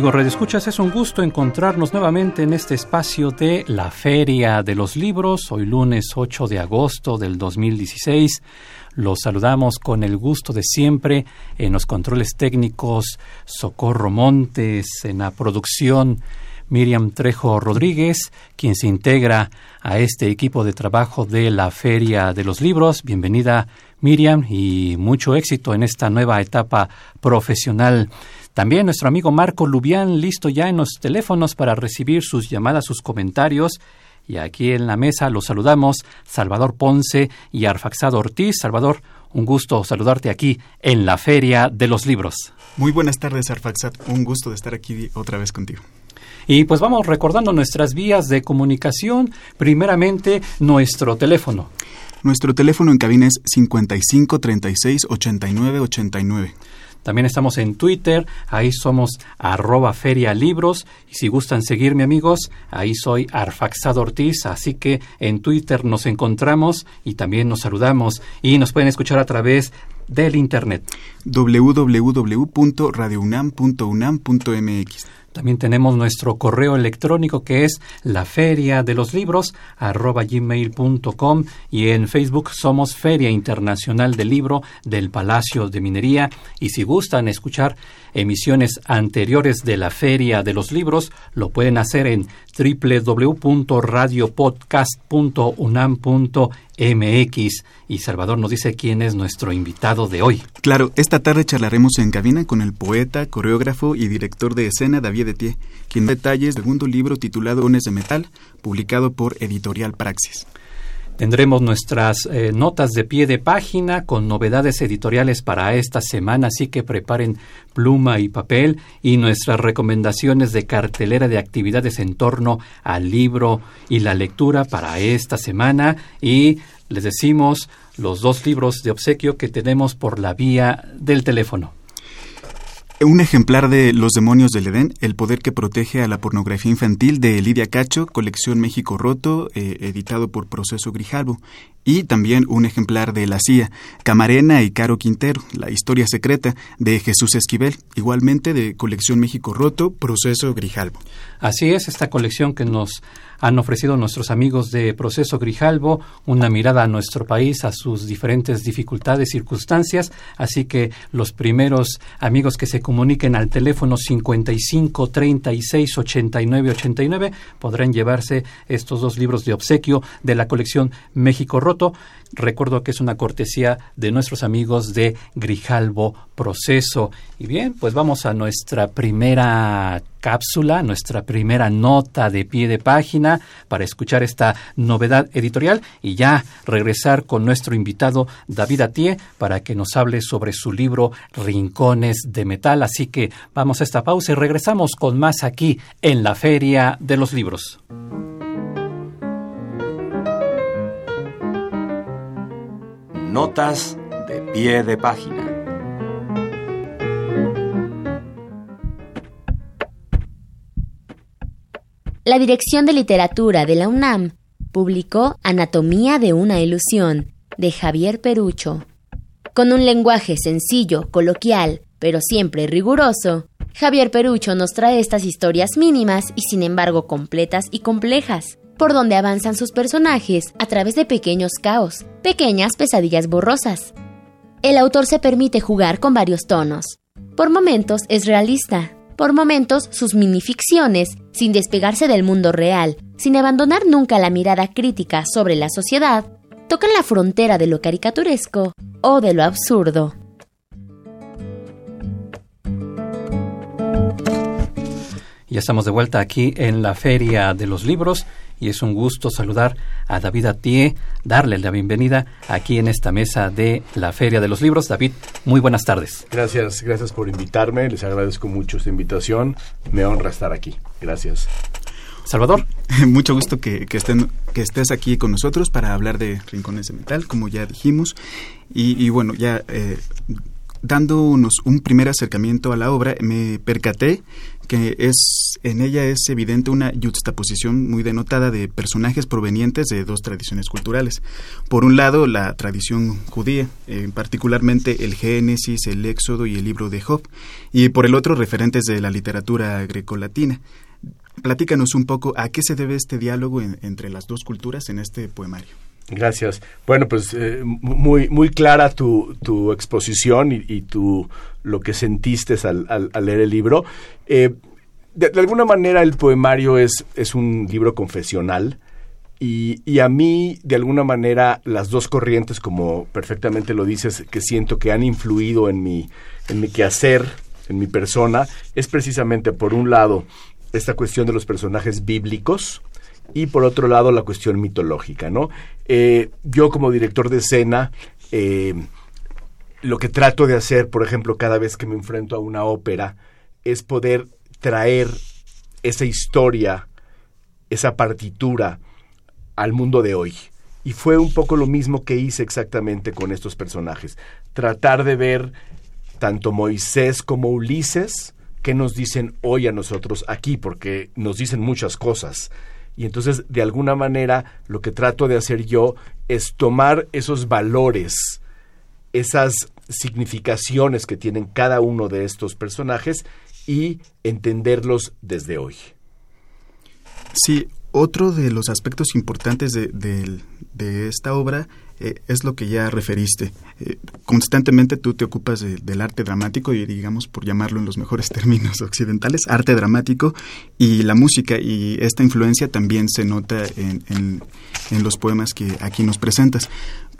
Amigos Escuchas, es un gusto encontrarnos nuevamente en este espacio de la Feria de los Libros, hoy lunes 8 de agosto del 2016. Los saludamos con el gusto de siempre en los controles técnicos Socorro Montes, en la producción Miriam Trejo Rodríguez, quien se integra a este equipo de trabajo de la Feria de los Libros. Bienvenida Miriam y mucho éxito en esta nueva etapa profesional. También nuestro amigo Marco Lubián, listo ya en los teléfonos para recibir sus llamadas, sus comentarios. Y aquí en la mesa los saludamos Salvador Ponce y Arfaxado Ortiz. Salvador, un gusto saludarte aquí en la Feria de los Libros. Muy buenas tardes, Arfaxad. Un gusto de estar aquí otra vez contigo. Y pues vamos recordando nuestras vías de comunicación. Primeramente, nuestro teléfono. Nuestro teléfono en cabina es 55 36 89 89. También estamos en Twitter, ahí somos arroba ferialibros. Y si gustan seguirme amigos, ahí soy Arfaxado Ortiz. Así que en Twitter nos encontramos y también nos saludamos. Y nos pueden escuchar a través del Internet. www.radiounam.unam.mx también tenemos nuestro correo electrónico que es la feria de los libros gmail.com y en Facebook somos Feria Internacional del Libro del Palacio de Minería. Y si gustan escuchar emisiones anteriores de la Feria de los Libros lo pueden hacer en www.radiopodcast.unam.mx y Salvador nos dice quién es nuestro invitado de hoy. Claro, esta tarde charlaremos en cabina con el poeta, coreógrafo y director de escena David Etier, quien detalles del segundo libro titulado Ones de Metal, publicado por Editorial Praxis. Tendremos nuestras eh, notas de pie de página con novedades editoriales para esta semana, así que preparen pluma y papel y nuestras recomendaciones de cartelera de actividades en torno al libro y la lectura para esta semana y les decimos los dos libros de obsequio que tenemos por la vía del teléfono. Un ejemplar de Los demonios del Edén, el poder que protege a la pornografía infantil de Lidia Cacho, colección México Roto, eh, editado por Proceso Grijalvo. Y también un ejemplar de La CIA, Camarena y Caro Quintero, la historia secreta de Jesús Esquivel, igualmente de colección México Roto, Proceso Grijalvo. Así es, esta colección que nos han ofrecido nuestros amigos de Proceso Grijalvo una mirada a nuestro país, a sus diferentes dificultades, circunstancias. Así que los primeros amigos que se comuniquen al teléfono 55 36 89 89 podrán llevarse estos dos libros de obsequio de la colección México Roto. Recuerdo que es una cortesía de nuestros amigos de Grijalvo Proceso. Y bien, pues vamos a nuestra primera cápsula, nuestra primera nota de pie de página para escuchar esta novedad editorial y ya regresar con nuestro invitado David Atie para que nos hable sobre su libro Rincones de Metal. Así que vamos a esta pausa y regresamos con más aquí en la Feria de los Libros. Notas de pie de página. La Dirección de Literatura de la UNAM publicó Anatomía de una ilusión de Javier Perucho. Con un lenguaje sencillo, coloquial, pero siempre riguroso, Javier Perucho nos trae estas historias mínimas y sin embargo completas y complejas, por donde avanzan sus personajes a través de pequeños caos, pequeñas pesadillas borrosas. El autor se permite jugar con varios tonos. Por momentos es realista, por momentos sus minificciones, sin despegarse del mundo real, sin abandonar nunca la mirada crítica sobre la sociedad, tocan la frontera de lo caricaturesco o de lo absurdo. Ya estamos de vuelta aquí en la Feria de los Libros y es un gusto saludar a David Atié, darle la bienvenida aquí en esta mesa de la Feria de los Libros. David, muy buenas tardes. Gracias, gracias por invitarme, les agradezco mucho esta invitación, me honra estar aquí. Gracias. Salvador. Mucho gusto que, estén, que estés aquí con nosotros para hablar de Rincones de Metal, como ya dijimos. Y, bueno, ya eh, dándonos un primer acercamiento a la obra, me percaté que es en ella es evidente una juxtaposición muy denotada de personajes provenientes de dos tradiciones culturales. Por un lado, la tradición judía, eh, particularmente el Génesis, el Éxodo y el libro de Job, y por el otro, referentes de la literatura grecolatina. Platícanos un poco a qué se debe este diálogo entre las dos culturas en este poemario. Gracias. Bueno, pues eh, muy, muy clara tu, tu exposición y, y, tu, lo que sentiste al, al, leer el libro. Eh, de, alguna manera el poemario es, es un libro confesional y, y, a mí, de alguna manera, las dos corrientes, como perfectamente lo dices, que siento que han influido en mi, en mi quehacer, en mi persona, es precisamente, por un lado, esta cuestión de los personajes bíblicos, y por otro lado la cuestión mitológica, ¿no? Eh, yo como director de escena, eh, lo que trato de hacer, por ejemplo, cada vez que me enfrento a una ópera, es poder traer esa historia, esa partitura al mundo de hoy. Y fue un poco lo mismo que hice exactamente con estos personajes. Tratar de ver tanto Moisés como Ulises, que nos dicen hoy a nosotros aquí, porque nos dicen muchas cosas. Y entonces, de alguna manera, lo que trato de hacer yo es tomar esos valores, esas significaciones que tienen cada uno de estos personajes y entenderlos desde hoy. Sí, otro de los aspectos importantes de, de esta obra eh, es lo que ya referiste. Eh, constantemente tú te ocupas del arte dramático y digamos, por llamarlo en los mejores términos occidentales, arte dramático y la música y esta influencia también se nota en, en, los poemas que aquí nos presentas.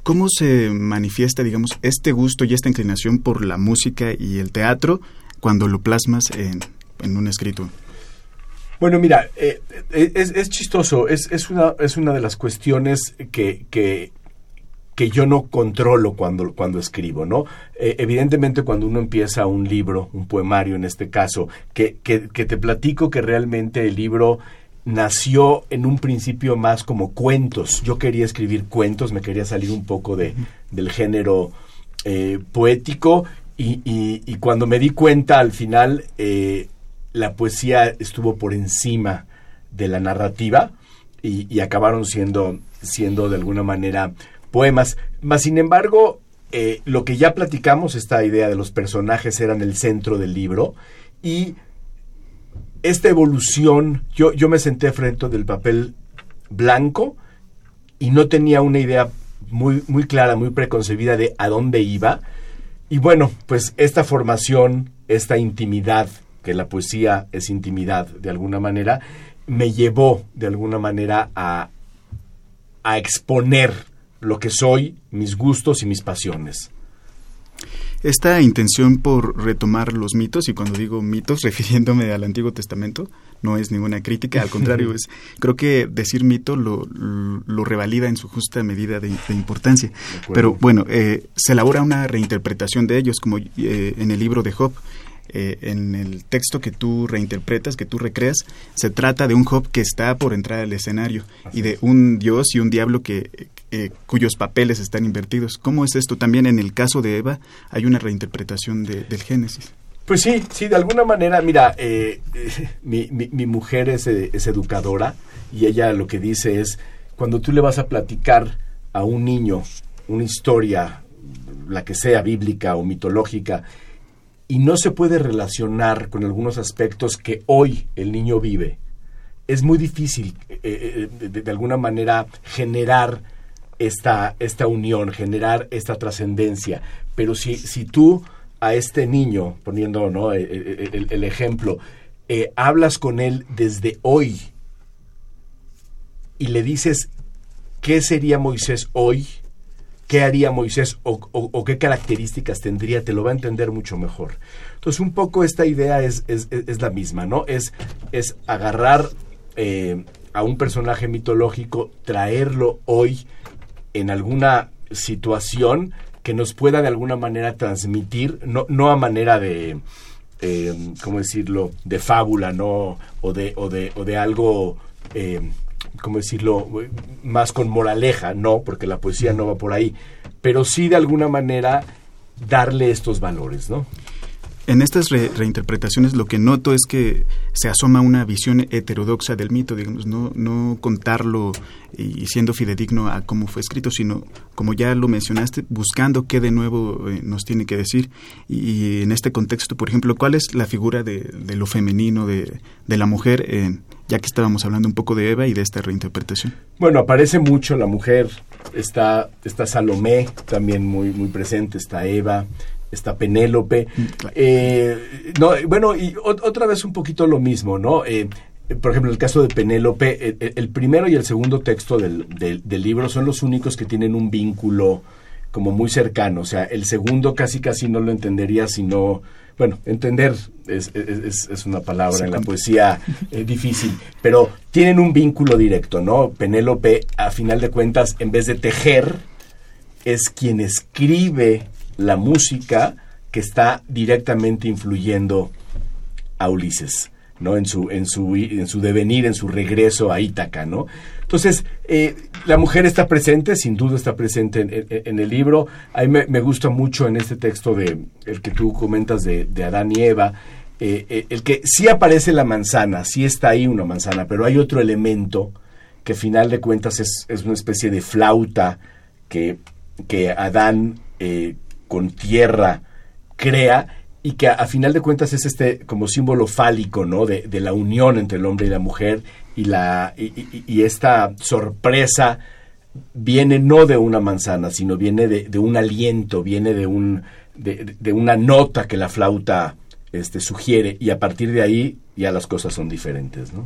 ¿Cómo se manifiesta, digamos, este gusto y esta inclinación por la música y el teatro cuando lo plasmas en, en un escrito? Bueno, mira, eh, es, es, chistoso, es, es, una, es una de las cuestiones que, que que yo no controlo cuando, cuando escribo, ¿no? Eh, evidentemente cuando uno empieza un libro, un poemario en este caso, que, que, que te platico que realmente el libro nació en un principio más como cuentos. Yo quería escribir cuentos, me quería salir un poco de, del género eh, poético y, y, cuando me di cuenta al final eh, la poesía estuvo por encima de la narrativa y, y acabaron siendo, siendo de alguna manera poemas. Más sin embargo, eh, lo que ya platicamos, esta idea de los personajes eran el centro del libro y esta evolución, yo, yo me senté frente del papel blanco y no tenía una idea muy, muy clara, muy preconcebida de a dónde iba. Y bueno, pues esta formación, esta intimidad, que la poesía es intimidad de alguna manera, me llevó de alguna manera a, a exponer lo que soy, mis gustos y mis pasiones. Esta intención por retomar los mitos, y cuando digo mitos refiriéndome al Antiguo Testamento, no es ninguna crítica, al contrario, es creo que decir mito lo, lo revalida en su justa medida de, importancia. Pero bueno, eh, se elabora una reinterpretación de ellos, como eh, en el libro de Job, eh, en el texto que tú reinterpretas, que tú recreas, se trata de un Job que está por entrar al escenario y de un dios y un diablo que, eh, cuyos papeles están invertidos. ¿Cómo es esto? También en el caso de Eva hay una reinterpretación del Génesis. Pues sí, sí, de alguna manera, mira, eh, mi, mi, mujer es, educadora y ella lo que dice es, cuando tú le vas a platicar a un niño una historia, la que sea bíblica o mitológica, y no se puede relacionar con algunos aspectos que hoy el niño vive, es muy difícil eh, de, de, alguna manera generar esta, esta unión, generar esta trascendencia. Pero si, si tú a este niño, poniendo ¿no? E, e, e, el, ejemplo, eh, hablas con él desde hoy y le dices qué sería Moisés hoy, qué haría Moisés o, qué características tendría, te lo va a entender mucho mejor. Entonces, un poco esta idea es, es, la misma, ¿no? Es, es agarrar eh, a un personaje mitológico, traerlo hoy en alguna situación que nos pueda de alguna manera transmitir, no, no a manera de, eh, ¿cómo decirlo?, de fábula, ¿no? O de, o de, o de algo, eh, ¿cómo decirlo?, más con moraleja, no, porque la poesía no va por ahí, pero sí de alguna manera darle estos valores, ¿no? En estas reinterpretaciones lo que noto es que se asoma una visión heterodoxa del mito, digamos, no, no contarlo y siendo fidedigno a cómo fue escrito, sino, como ya lo mencionaste, buscando qué de nuevo eh, nos tiene que decir. Y, en este contexto, por ejemplo, ¿cuál es la figura de, lo femenino, de, de la mujer, ya que estábamos hablando un poco de Eva y de esta reinterpretación? Bueno, aparece mucho la mujer, está, está Salomé también muy, muy presente, está Eva, está Penélope. Mm, eh, no, bueno, y otra vez un poquito lo mismo, ¿no? Eh, por ejemplo, el caso de Penélope, el, primero y el segundo texto del, del, libro son los únicos que tienen un vínculo como muy cercano. O sea, el segundo casi casi no lo entendería sino bueno, entender es, es, una palabra en la poesía eh, difícil, pero tienen un vínculo directo, ¿no? Penélope, a final de cuentas, en vez de tejer, es quien escribe la música que está directamente influyendo a Ulises. ¿no? En su, en su, en su devenir, en su regreso a Ítaca, ¿no? Entonces, eh, la mujer está presente, sin duda está presente en, el libro. A mí me, gusta mucho en este texto de el que tú comentas de, Adán y Eva, eh, eh, el que sí aparece la manzana, sí está ahí una manzana, pero hay otro elemento que final de cuentas es, es una especie de flauta que, que Adán con tierra crea y que a, final de cuentas es este como símbolo fálico, ¿no? De, la unión entre el hombre y la mujer y, la, y, esta sorpresa viene no de una manzana, sino viene de, un aliento, viene de, un, de, una nota que la flauta este, sugiere y a partir de ahí ya las cosas son diferentes, ¿no?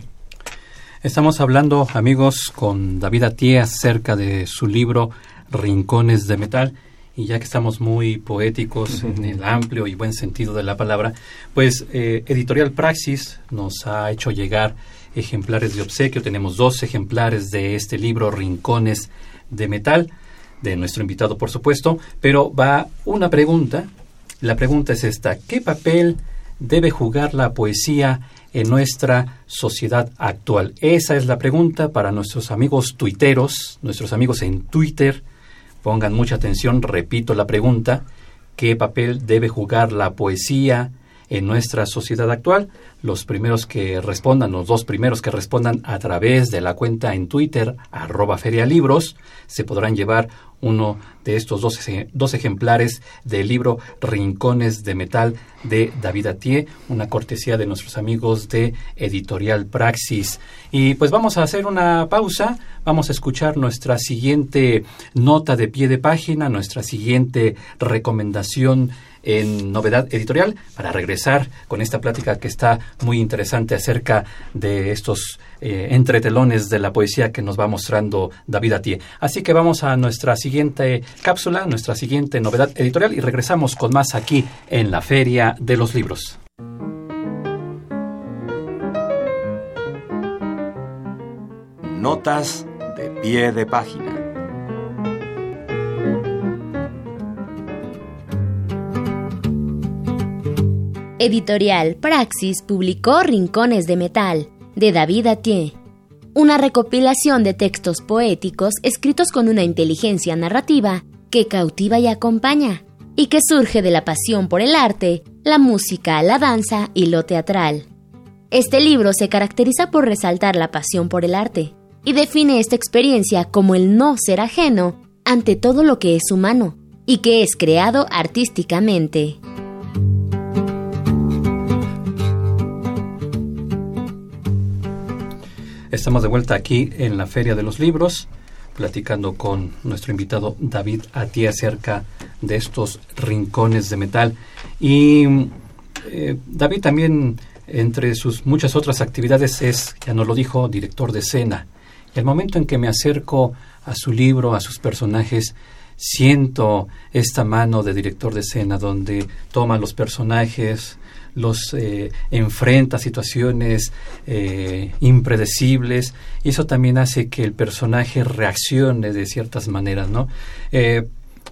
Estamos hablando, amigos, con David Atié acerca de su libro Rincones de Metal y ya que estamos muy poéticos en el amplio y buen sentido de la palabra, pues eh, Editorial Praxis nos ha hecho llegar ejemplares de obsequio. Tenemos dos ejemplares de este libro, Rincones de Metal, de nuestro invitado, por supuesto, pero va una pregunta. La pregunta es esta, ¿qué papel debe jugar la poesía en nuestra sociedad actual? Esa es la pregunta para nuestros amigos tuiteros, nuestros amigos en Twitter, Pongan mucha atención, repito la pregunta, ¿qué papel debe jugar la poesía en nuestra sociedad actual? Los primeros que respondan, los dos primeros que respondan a través de la cuenta en Twitter, arroba ferialibros, se podrán llevar uno de estos dos, dos ejemplares del libro Rincones de Metal de David Atié, una cortesía de nuestros amigos de Editorial Praxis. Y pues vamos a hacer una pausa, vamos a escuchar nuestra siguiente nota de pie de página, nuestra siguiente recomendación en Novedad Editorial para regresar con esta plática que está muy interesante acerca de estos eh, entretelones de la poesía que nos va mostrando David Atié. Así que vamos a nuestra siguiente cápsula, nuestra siguiente novedad editorial y regresamos con más aquí en la Feria de los Libros. Notas de pie de página. Editorial Praxis publicó Rincones de Metal, de David Atié, una recopilación de textos poéticos escritos con una inteligencia narrativa que cautiva y acompaña, y que surge de la pasión por el arte, la música, la danza y lo teatral. Este libro se caracteriza por resaltar la pasión por el arte, y define esta experiencia como el no ser ajeno ante todo lo que es humano, y que es creado artísticamente. Estamos de vuelta aquí en la Feria de los Libros, platicando con nuestro invitado David Atié acerca de estos rincones de metal. Y eh, David también, entre sus muchas otras actividades, es, ya nos lo dijo, director de escena. Y el momento en que me acerco a su libro, a sus personajes, siento esta mano de director de escena donde toma los personajes, los eh, enfrenta a situaciones eh, impredecibles y eso también hace que el personaje reaccione de ciertas maneras, ¿no? Eh,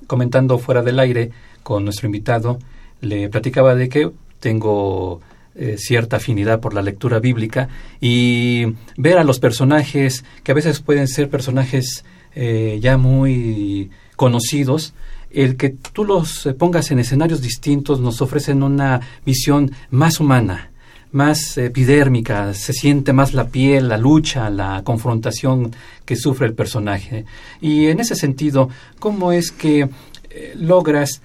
comentando fuera del aire con nuestro invitado, le platicaba de que tengo cierta afinidad por la lectura bíblica y ver a los personajes, que a veces pueden ser personajes ya muy conocidos, el que tú los pongas en escenarios distintos nos ofrecen una visión más humana, más epidérmica, se siente más la piel, la lucha, la confrontación que sufre el personaje. Y en ese sentido, ¿cómo es que eh, logras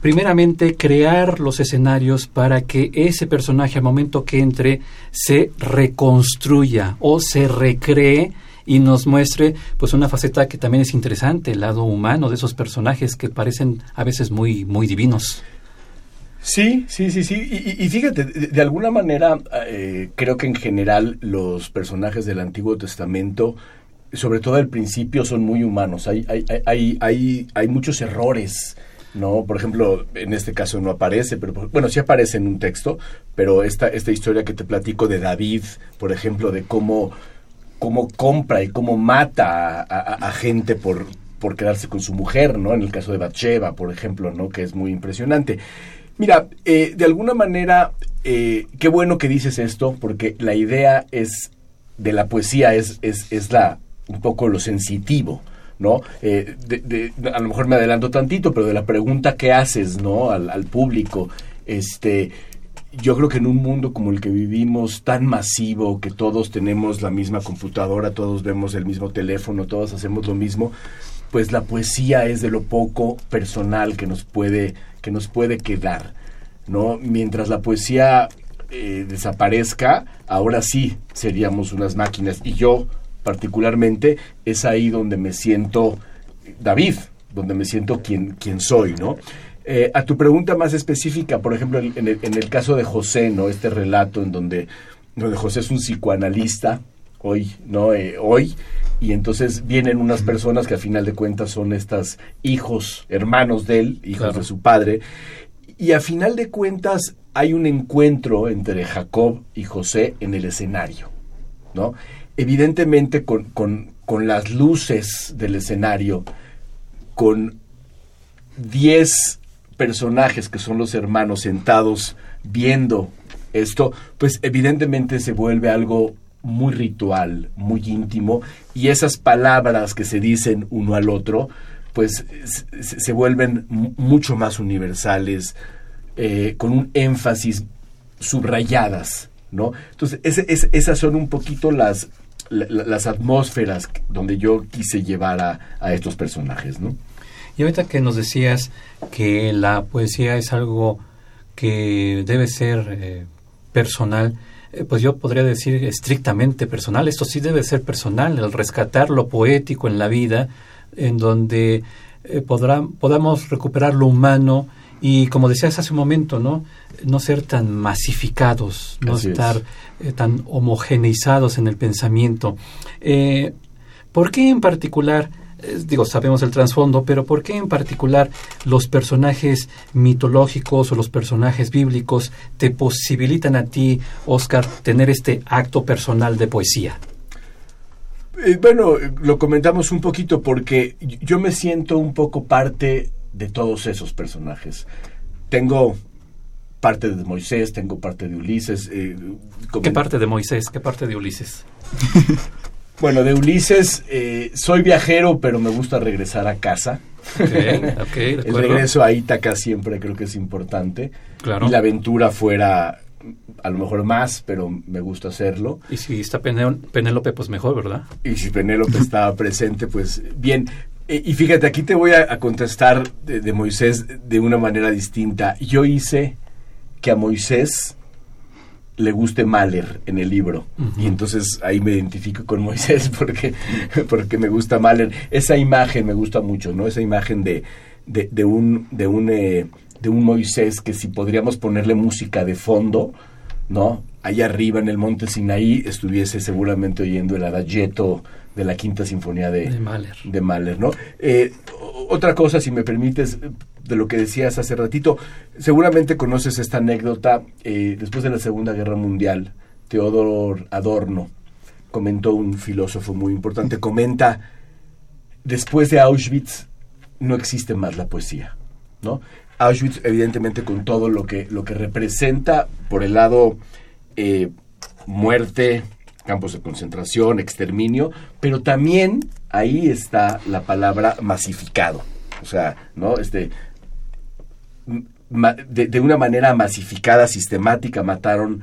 primeramente crear los escenarios para que ese personaje al momento que entre se reconstruya o se recree y nos muestre pues una faceta que también es interesante, el lado humano de esos personajes que parecen a veces muy, muy divinos. Sí, sí, sí, sí. Y, fíjate, de, alguna manera eh, creo que en general los personajes del Antiguo Testamento, sobre todo al principio, son muy humanos. Hay, hay, hay, hay, hay muchos errores. ¿no? Por ejemplo, en este caso no aparece, pero bueno, sí aparece en un texto, pero esta, esta historia que te platico de David, por ejemplo, de cómo cómo compra y cómo mata a, gente por, por quedarse con su mujer, ¿no? En el caso de Bathsheba, por ejemplo, ¿no? Que es muy impresionante. Mira, eh, de alguna manera, eh, qué bueno que dices esto, porque la idea es de la poesía es, es, es la un poco lo sensitivo, ¿no? Eh, a lo mejor me adelanto tantito, pero de la pregunta que haces, ¿no? Al público, este, yo creo que en un mundo como el que vivimos, tan masivo, que todos tenemos la misma computadora, todos vemos el mismo teléfono, todos hacemos lo mismo, pues la poesía es de lo poco personal que nos puede, que nos puede quedar. ¿no? Mientras la poesía eh, desaparezca, ahora sí seríamos unas máquinas. Y yo, particularmente, es ahí donde me siento David, donde me siento quien, quien soy, ¿no? Eh, a tu pregunta más específica, por ejemplo, en el, caso de José, ¿no? Este relato en donde, donde José es un psicoanalista, hoy, ¿no? Eh, hoy, y entonces vienen unas personas que a final de cuentas son estas hijos, hermanos de él, hijos de su padre, y a final de cuentas hay un encuentro entre Jacob y José en el escenario, ¿no? Evidentemente con, con, con las luces del escenario, con 10 personajes que son los hermanos sentados viendo esto, pues evidentemente se vuelve algo muy ritual, muy íntimo, y esas palabras que se dicen uno al otro, pues se, vuelven mucho más universales, eh, con un énfasis subrayadas, ¿no? Entonces, esas son un poquito las, las atmósferas donde yo quise llevar a, a estos personajes, ¿no? Y ahorita que nos decías que la poesía es algo que debe ser eh, personal, eh, pues yo podría decir estrictamente personal. Esto sí debe ser personal, el rescatar lo poético en la vida, en donde eh, podamos recuperar lo humano y, como decías hace un momento, no, no ser tan masificados, no estar tan homogeneizados en el pensamiento. ¿Por qué en particular? Digo, sabemos el trasfondo, pero ¿por qué en particular los personajes mitológicos o los personajes bíblicos te posibilitan a ti, Oscar, tener este acto personal de poesía? Eh, bueno, lo comentamos un poquito porque yo me siento un poco parte de todos esos personajes. Tengo parte de Moisés, tengo parte de Ulises. Eh, ¿Qué parte de Moisés? ¿Qué parte de Ulises? Bueno, de Ulises, eh, soy viajero, pero me gusta regresar a casa. El regreso a Ítaca siempre creo que es importante. Claro. Y la aventura fuera a lo mejor más, pero me gusta hacerlo. Y si está Penélope, pues mejor, ¿verdad? Y si Penélope estaba presente, pues bien. E, y fíjate, aquí te voy a, contestar de Moisés de una manera distinta. Yo hice que a Moisés le guste Mahler en el libro. Y entonces ahí me identifico con Moisés porque, porque me gusta Mahler. Esa imagen me gusta mucho, ¿no? Esa imagen de, de, un, de, un, eh, de un Moisés que si podríamos ponerle música de fondo, ¿no? Allá arriba en el monte Sinaí estuviese seguramente oyendo el adagietto de la quinta sinfonía de, De Mahler. de Mahler, ¿no? Eh, otra cosa, si me permites, de lo que decías hace ratito, seguramente conoces esta anécdota, eh, después de la Segunda Guerra Mundial, Teodor Adorno comentó un filósofo muy importante, comenta, después de Auschwitz no existe más la poesía, ¿no? Auschwitz, evidentemente, con todo lo que, lo que representa por el lado eh, muerte, campos de concentración, exterminio, pero también ahí está la palabra masificado. O sea, ¿no? Este, de, de una manera masificada, sistemática, mataron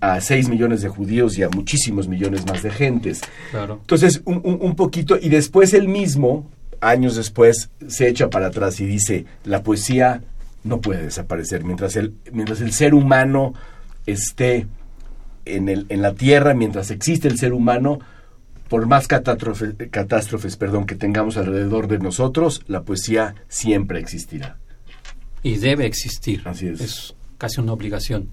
a, 6 millones de judíos y a muchísimos millones más de gentes. Claro. Entonces, un, un- un poquito, y después él mismo, años después, se echa para atrás y dice, la poesía no puede desaparecer. Mientras el, mientras el ser humano esté en, el, en la tierra, mientras existe el ser humano, por más catástrofes, catástrofes perdón, que tengamos alrededor de nosotros, la poesía siempre existirá. Y debe existir. Así es. Es casi una obligación.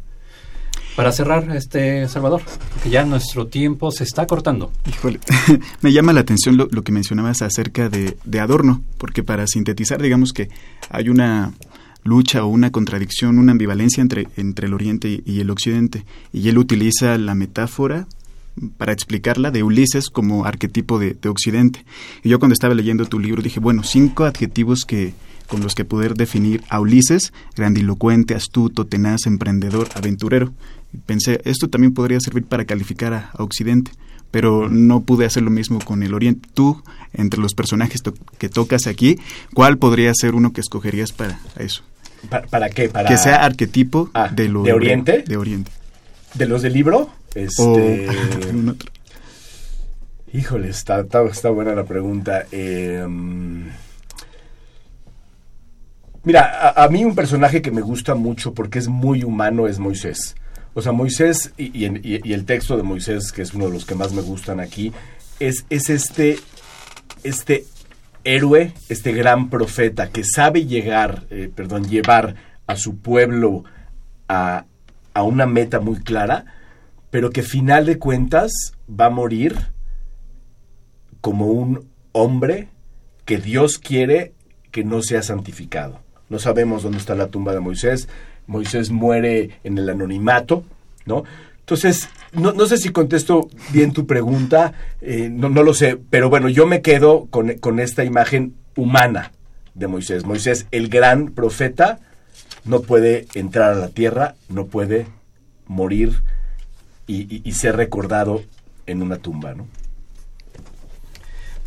Para cerrar, este Salvador, que ya nuestro tiempo se está cortando. Híjole, me llama la atención lo, lo que mencionabas acerca de, de Adorno, porque para sintetizar, digamos que hay una lucha o una contradicción, una ambivalencia entre, entre el Oriente y, el Occidente, y él utiliza la metáfora para explicarla de Ulises como arquetipo de, de Occidente. Y yo cuando estaba leyendo tu libro dije, bueno, cinco adjetivos que con los que poder definir a Ulises, grandilocuente, astuto, tenaz, emprendedor, aventurero. Pensé, esto también podría servir para calificar a, Occidente, pero no pude hacer lo mismo con el Oriente. Tú, entre los personajes que tocas aquí, ¿cuál podría ser uno que escogerías para eso? ¿Para, para qué? Para, Que sea arquetipo Ah, de lo ¿de Oriente? De Oriente. ¿De los del libro? Este, O algún otro. Híjole, está, está, está buena la pregunta. Eh, mm, mira, a, a mí un personaje que me gusta mucho porque es muy humano es Moisés. O sea, Moisés y- y el texto de Moisés, que es uno de los que más me gustan aquí, es, es este, este héroe, este gran profeta que sabe llegar, eh, perdón, llevar a su pueblo a, a una meta muy clara, pero que final de cuentas va a morir como un hombre que Dios quiere que no sea santificado. No sabemos dónde está la tumba de Moisés. Moisés muere en el anonimato, ¿no? Entonces, no, no sé si contesto bien tu pregunta, eh, no, no lo sé, pero bueno, yo me quedo con, con esta imagen humana de Moisés. Moisés, el gran profeta, no puede entrar a la tierra, no puede morir y, ser recordado en una tumba, ¿no?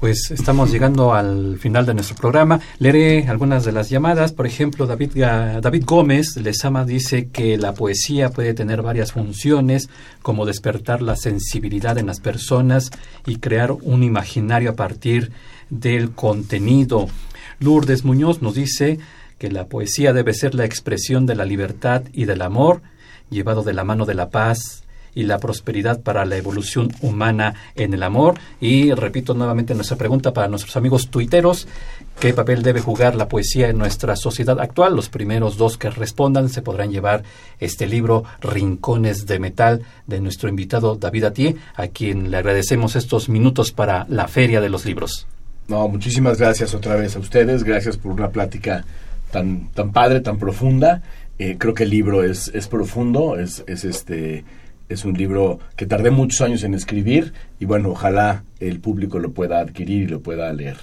Pues estamos llegando al final de nuestro programa. Leeré algunas de las llamadas. Por ejemplo, David, David Gómez Lezama dice que la poesía puede tener varias funciones, como despertar la sensibilidad en las personas y crear un imaginario a partir del contenido. Lourdes Muñoz nos dice que la poesía debe ser la expresión de la libertad y del amor, llevado de la mano de la paz y la prosperidad para la evolución humana en el amor. Y repito nuevamente nuestra pregunta para nuestros amigos tuiteros, ¿qué papel debe jugar la poesía en nuestra sociedad actual? Los primeros dos que respondan se podrán llevar este libro Rincones de Metal de nuestro invitado David Atié, a quien le agradecemos estos minutos para la Feria de los Libros. No, muchísimas gracias otra vez a ustedes, gracias por una plática tan, tan padre, tan profunda. Eh, creo que el libro es, es profundo, es, es este es un libro que tardé muchos años en escribir y bueno, ojalá el público lo pueda adquirir y lo pueda leer.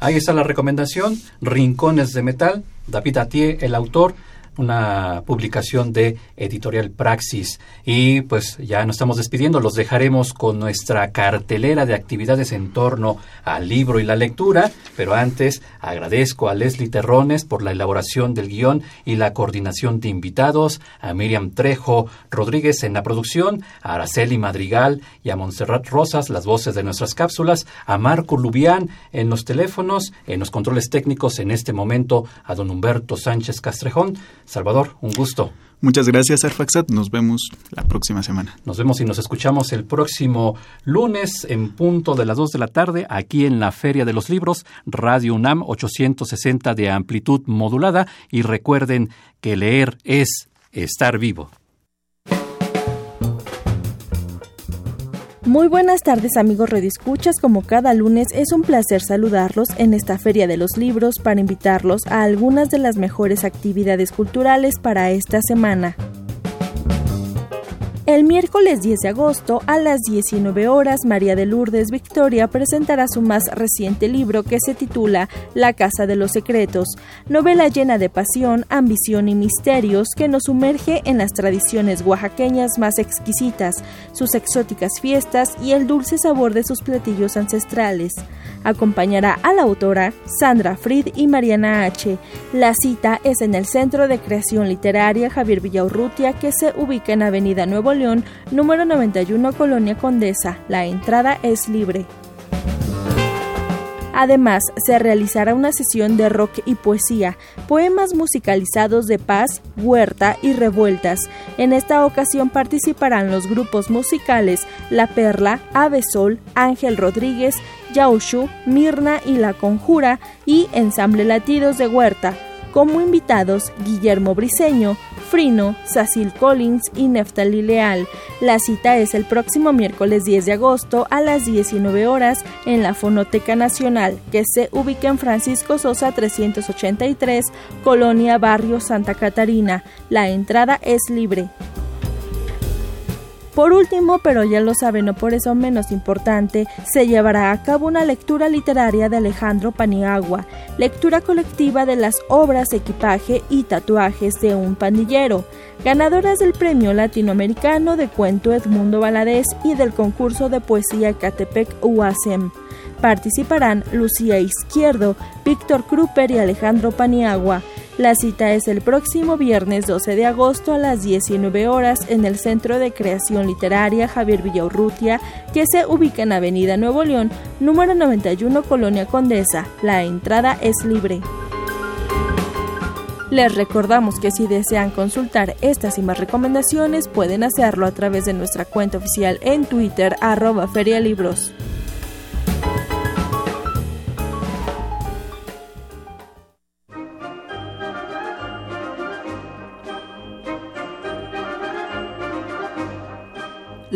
Ahí está la recomendación, Rincones de Metal, David Atié, el autor, una publicación de Editorial Praxis. Y pues ya nos estamos despidiendo, los dejaremos con nuestra cartelera de actividades en torno al libro y la lectura, pero antes agradezco a Leslie Terrones por la elaboración del guion y la coordinación de invitados, a Miriam Trejo Rodríguez en la producción, a Araceli Madrigal y a Montserrat Rosas, las voces de nuestras cápsulas, a Marco Lubián en los teléfonos, en los controles técnicos en este momento, a don Humberto Sánchez Castrejón. Salvador, un gusto. Muchas gracias, Arfaxat. Nos vemos la próxima semana. Nos vemos y nos escuchamos el próximo lunes en punto de las 2 de la tarde aquí en la Feria de los Libros, Radio UNAM 860 de amplitud modulada y recuerden que leer es estar vivo. Muy buenas tardes amigos rediscuchas, como cada lunes es un placer saludarlos en esta Feria de los Libros para invitarlos a algunas de las mejores actividades culturales para esta semana. El miércoles 10 de agosto a las 19 horas, María de Lourdes Victoria presentará su más reciente libro que se titula La Casa de los Secretos, novela llena de pasión, ambición y misterios que nos sumerge en las tradiciones oaxaqueñas más exquisitas, sus exóticas fiestas y el dulce sabor de sus platillos ancestrales. Acompañará a la autora Sandra Fried y Mariana H. La cita es en el Centro de Creación Literaria Javier Villaurrutia que se ubica en Avenida Nuevo Número 91, Colonia Condesa. La entrada es libre. Además, se realizará una sesión de rock y poesía, poemas musicalizados de paz, huerta y revueltas. En esta ocasión participarán los grupos musicales La Perla, Ave Sol, Ángel Rodríguez, Yaushu, Mirna y La Conjura y Ensamble Latidos de Huerta. Como invitados, Guillermo Briseño, Frino, Cecil Collins y Neftali Leal. La cita es el próximo miércoles 10 de agosto a las 19 horas en la Fonoteca Nacional, que se ubica en Francisco Sosa 383, Colonia Barrio Santa Catarina. La entrada es libre. Por último, pero ya lo saben, no por eso menos importante, se llevará a cabo una lectura literaria de Alejandro Paniagua, lectura colectiva de las obras, equipaje y tatuajes de un pandillero, ganadoras del Premio Latinoamericano de Cuento Edmundo Valadez y del concurso de poesía Catepec UASEM. Participarán Lucía Izquierdo, Víctor Kruper y Alejandro Paniagua. La cita es el próximo viernes 12 de agosto a las 19 horas en el Centro de Creación Literaria Javier Villaurrutia, que se ubica en Avenida Nuevo León, número 91, Colonia Condesa. La entrada es libre. Les recordamos que si desean consultar estas y más recomendaciones pueden hacerlo a través de nuestra cuenta oficial en Twitter arroba ferialibros.